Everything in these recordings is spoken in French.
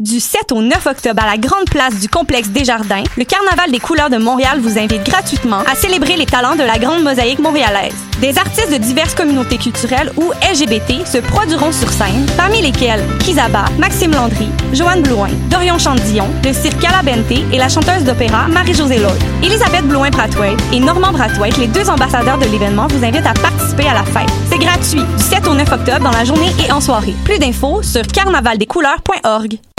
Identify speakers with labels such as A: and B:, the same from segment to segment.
A: du 7 au 9 octobre à la grande place du complexe Desjardins, le Carnaval des couleurs de Montréal vous invite gratuitement à célébrer les talents de la grande mosaïque montréalaise. Des artistes de diverses communautés culturelles ou LGBT se produiront sur scène, parmi lesquels Kizaba, Maxime Landry, Joanne Blouin, Dorion Chandillon, le cirque Calabente et la chanteuse d'opéra Marie-Josée Lloyd. Elisabeth Blouin-Brathwaite et Normand Brathwaite, les deux ambassadeurs de l'événement, vous invitent à participer à la fête. C'est gratuit, du 7 au 9 octobre dans la journée et en soirée. Plus d'infos sur carnavaldescouleurs.org. коллеги.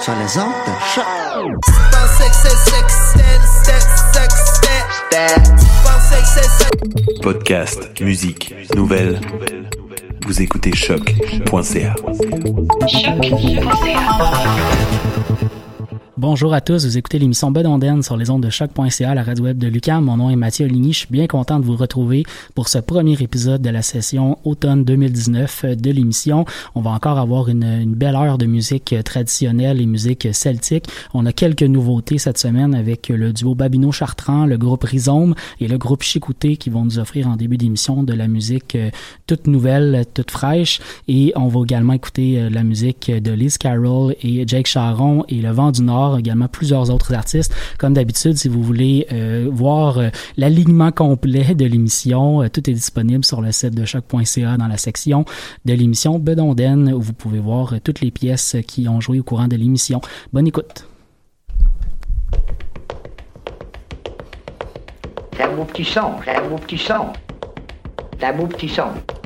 B: sur les ondes de choc.
C: Podcast, musique, nouvelles. Vous écoutez choc.ca.
D: Bonjour à tous, vous écoutez l'émission Bedonden sur les ondes de choc.ca, la radio web de Lucam. Mon nom est Mathieu Ligny. Je suis bien content de vous retrouver pour ce premier épisode de la session automne 2019 de l'émission. On va encore avoir une, une, belle heure de musique traditionnelle et musique celtique. On a quelques nouveautés cette semaine avec le duo Babino Chartrand, le groupe Rhizome et le groupe Chicouté qui vont nous offrir en début d'émission de la musique euh, toute nouvelle, toute fraîche. Et on va également écouter euh, la musique de Liz Carroll et Jake Charon et Le Vent du Nord également plusieurs autres artistes. Comme d'habitude, si vous voulez euh, voir euh, l'alignement complet de l'émission, euh, tout est disponible sur le site de choc.ca dans la section de l'émission Bedonden où vous pouvez voir toutes les pièces qui ont joué au courant de l'émission. Bonne écoute.
E: Un petit son, un petit son. Petit son.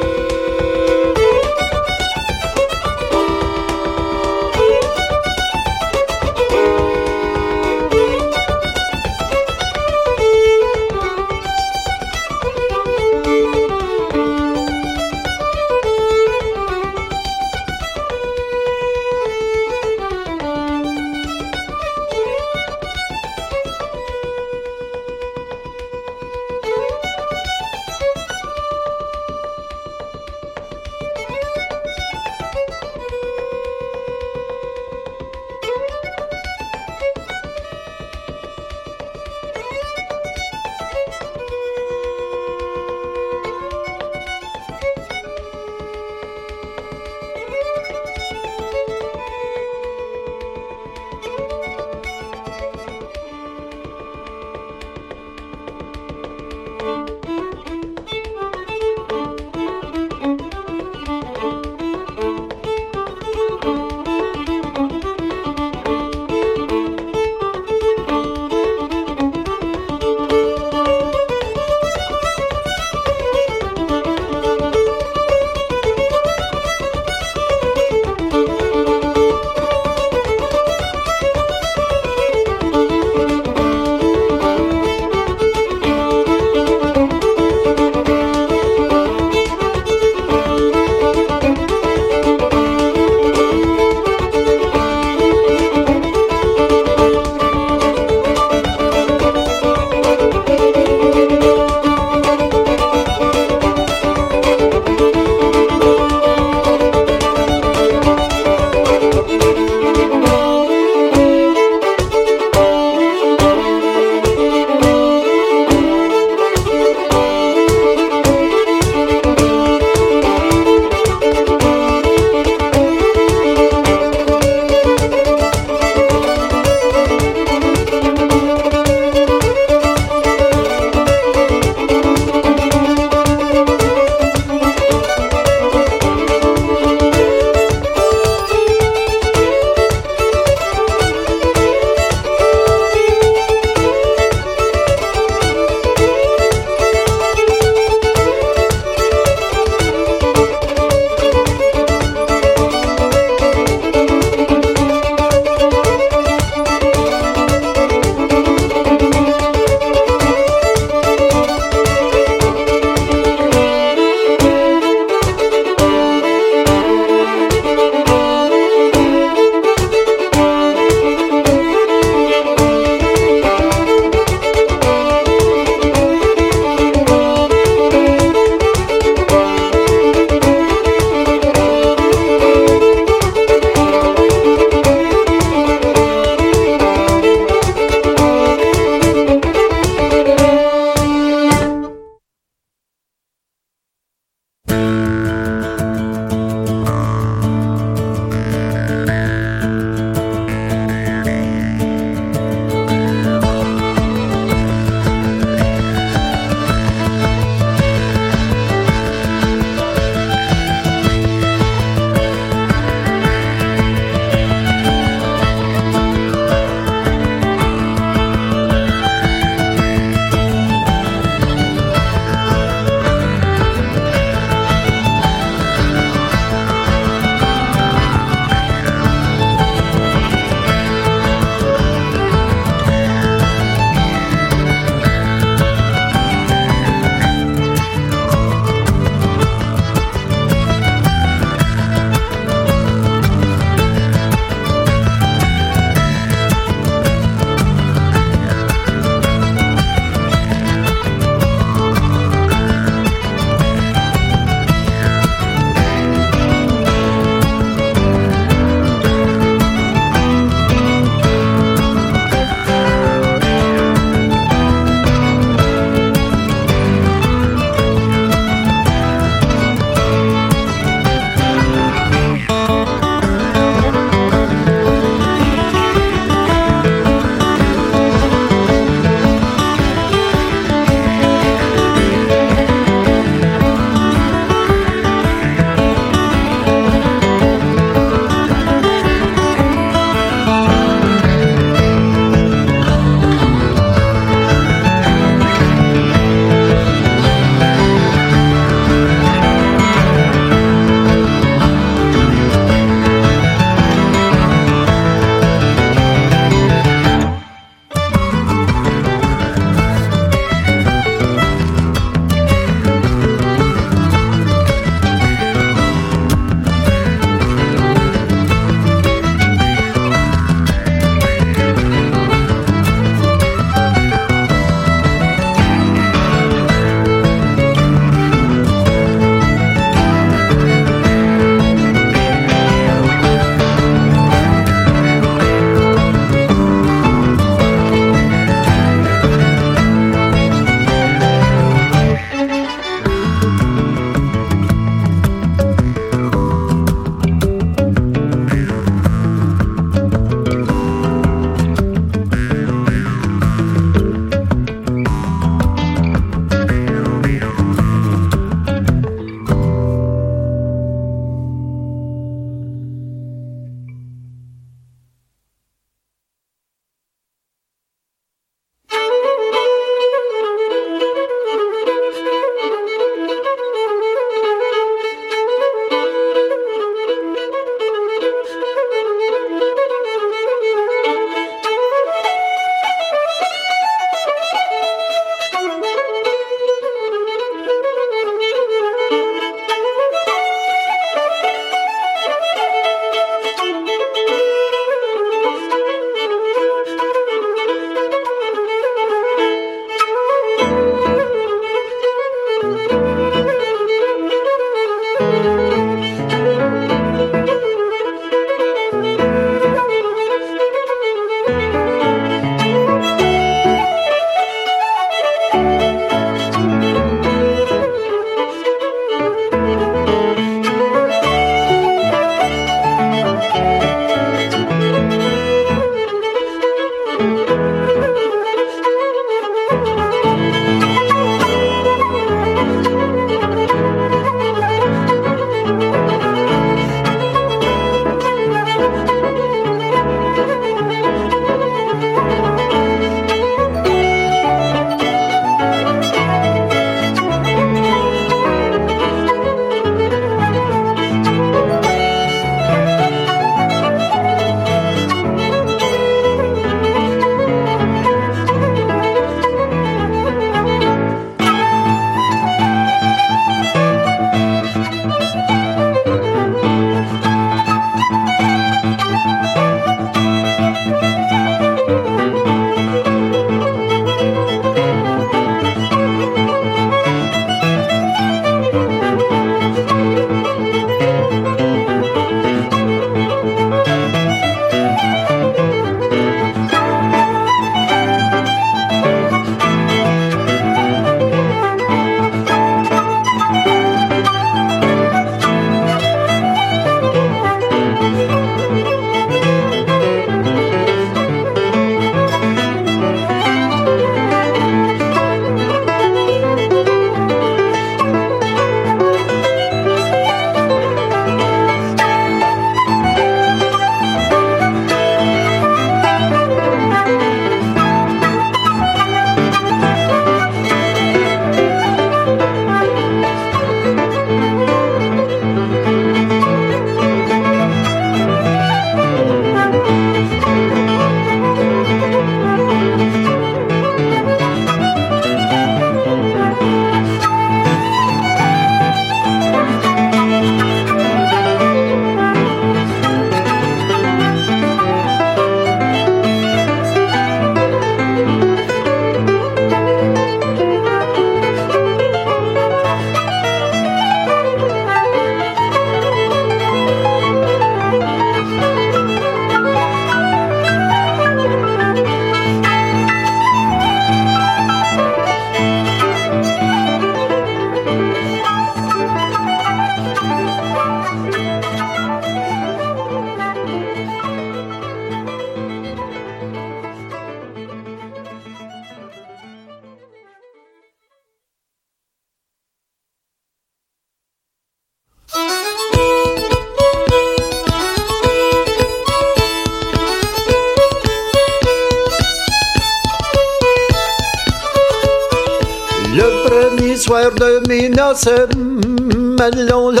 F: Madeleine,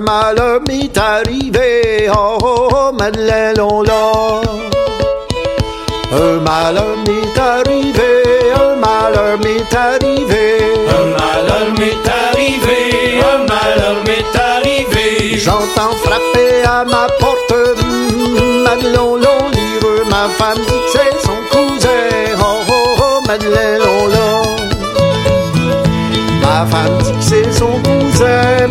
F: malheur m'est arrivé. Oh, oh, oh, Madeleine, Un malheur m'est arrivé, un malheur m'est arrivé.
G: Un malheur m'est arrivé, un malheur m'est arrivé.
F: J'entends frapper à ma porte, Madeleine, l'on lire, ma femme dit que c'est son cousin. Oh, oh, oh, Madeleine, Ma femme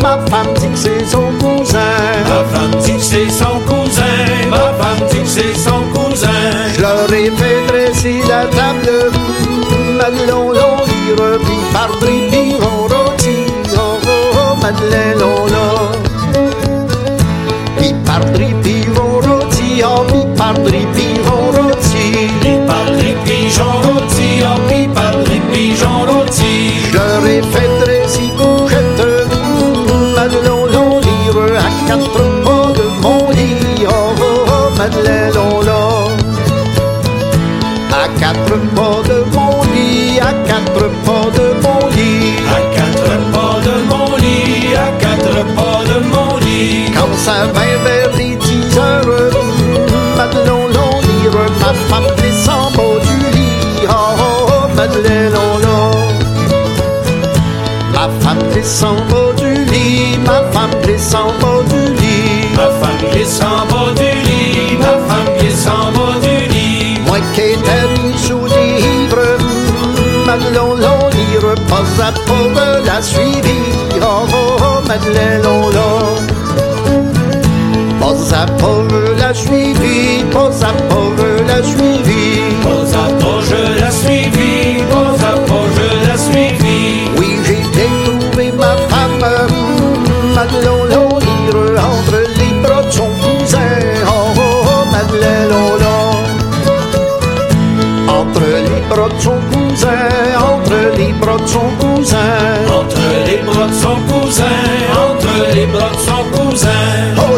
F: ma femme dit que c'est son cousin.
G: Ma femme dit que c'est son cousin, ma femme dit que c'est son cousin.
F: Je leur ai fait dresser la table, Madeleine, l'on lire, puis par puis on rôti. Oh, oh, oh, Madeleine, on l'a. Puis par puis on rôti, oh, puis par puis descend bas du lit, ma femme descend bas du lit. Ma femme descend bas du lit,
G: ma femme descend bas du lit.
F: Moi qui étais mis sous livre, Madeleine, l'on lire, pas à pas me la suivi. Oh, oh, oh, Madeleine, on l'a. Pas à pas me la suivi, pas à pas me la suivi.
G: Pas à pas je la
F: bras de son cousin, entre les bras de son cousin. Entre les bras de son cousin,
G: entre les bras de son cousin.
F: Oh,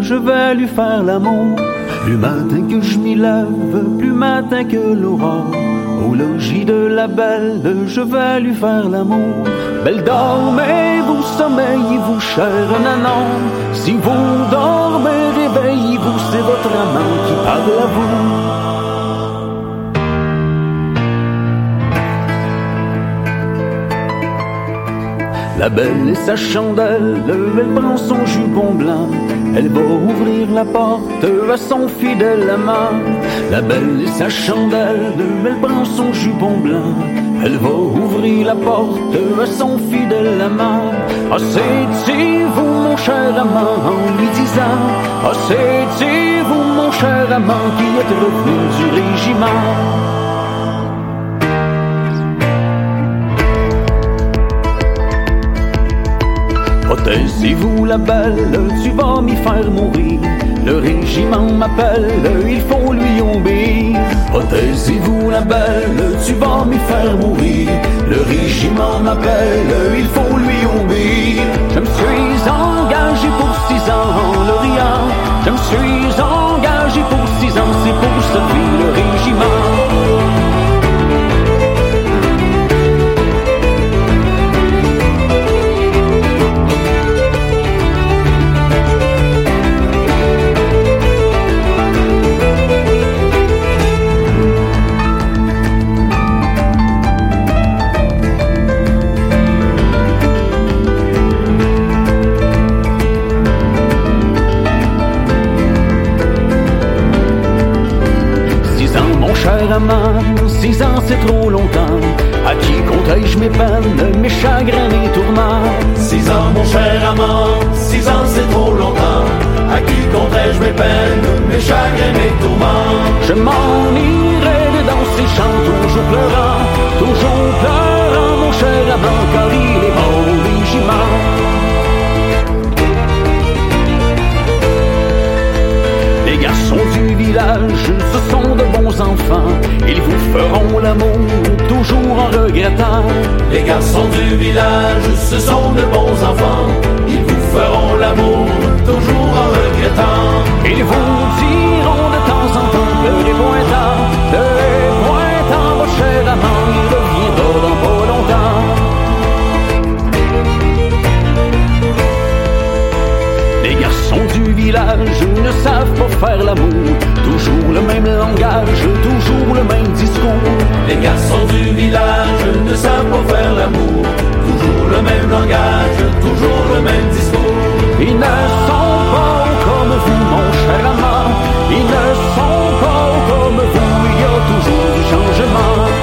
H: je vais lui faire l'amour. Plus matin que je m'y lève, plus matin que l'aurore. Au logis de la belle, je vais lui faire l'amour. Belle dormez, vous sommeillez-vous, cher nanan? Si vous dormez, réveillez-vous, c'est votre amant qui parle à vous. La belle et sa chandelle, elle prend son jupon blanc. Elle va ouvrir la porte à son fidèle amant. La belle et sa chandelle, elle prend son jupon blanc. Elle va ouvrir la porte à son fidèle amant. Ah, vous, mon cher amant, en lui disant. Ah, vous, mon cher amant, qui êtes revenu du régiment. Protégez-vous la belle, tu vas m'y faire mourir. Le régiment m'appelle, il faut lui obéir. Protégez-vous la belle, tu vas m'y faire mourir. Le régiment m'appelle, il faut lui obéir. Je me suis engagé pour six ans en l'Orient. Je me suis engagé pour six ans, c'est pour servir le régiment. Six ans c'est trop longtemps. À qui comptais-je mes peines, mes chagrins, mes tourments?
G: Six ans mon cher amant Six ans c'est trop longtemps. À qui comptais-je mes peines, mes chagrins, mes tourments?
H: Je m'en irai dans ces champs Toujours pleurant, toujours de enfants. Ils vous feront l'amour toujours en regrettant.
G: Les garçons du village, ce sont de bons enfants. Ils vous feront l'amour toujours en regrettant.
H: Ils vous diront de temps en temps que les pointants, que les pointants, vos chers amants, du village ne savent pas faire l'amour. Toujours le même langage, toujours le même discours.
G: Les garçons du village ne savent pas faire l'amour. Toujours le même langage, toujours le même discours.
H: Ils ne sont pas comme vous, mon cher amant. Ils ne sont pas comme vous, il y a toujours du changement.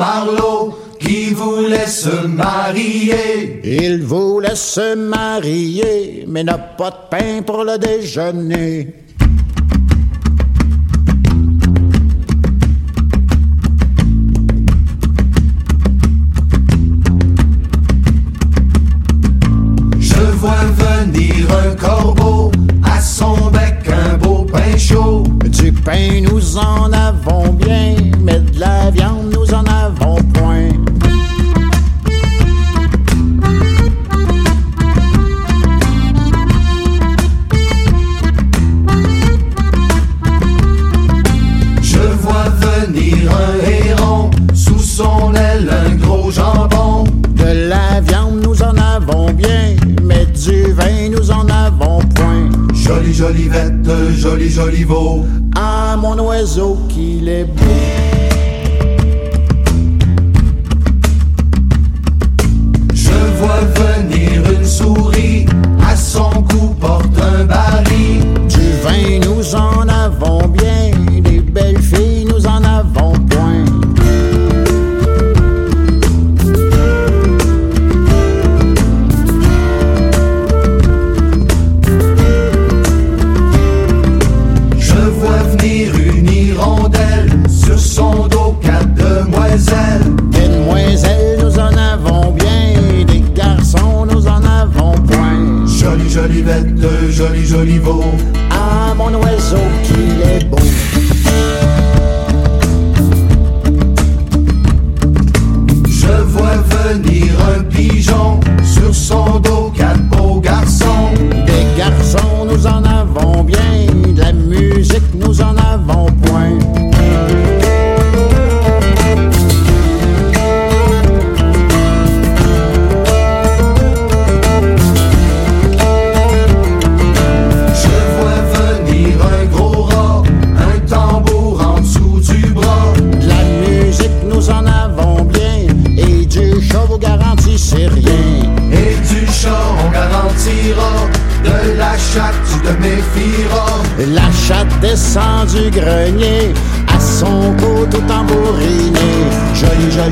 G: Marlowe qui voulait se marier.
F: Il voulait se marier, mais n'a pas de pain pour le déjeuner.
G: Je vois venir un corbeau, à son bec un beau pain chaud.
F: Du pain nous en
G: joli veau.
F: Ah, mon oiseau, qu'il est beau.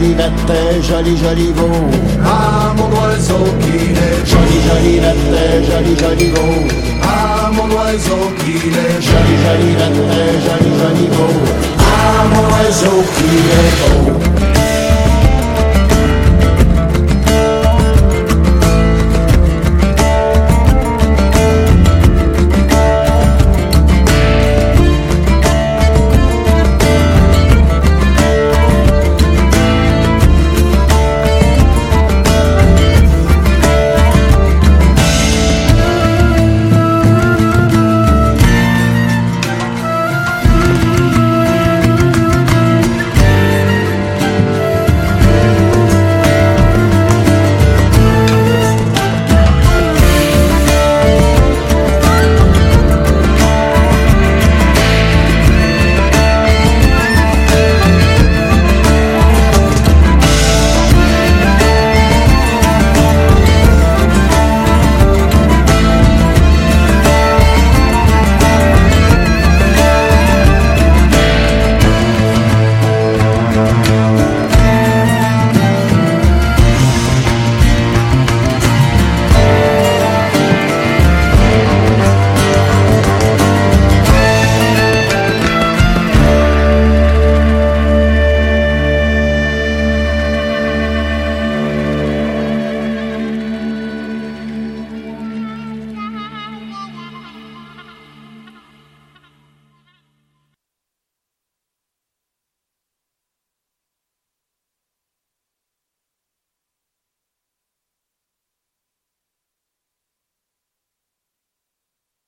G: joli bête, joli joli veau.
F: Ah mon oiseau qu'il est joli joli bête, joli joli veau.
G: Ah mon oiseau qu'il est
F: joli joli bête, joli joli veau.
G: Ah mon oiseau qu'il
F: est beau.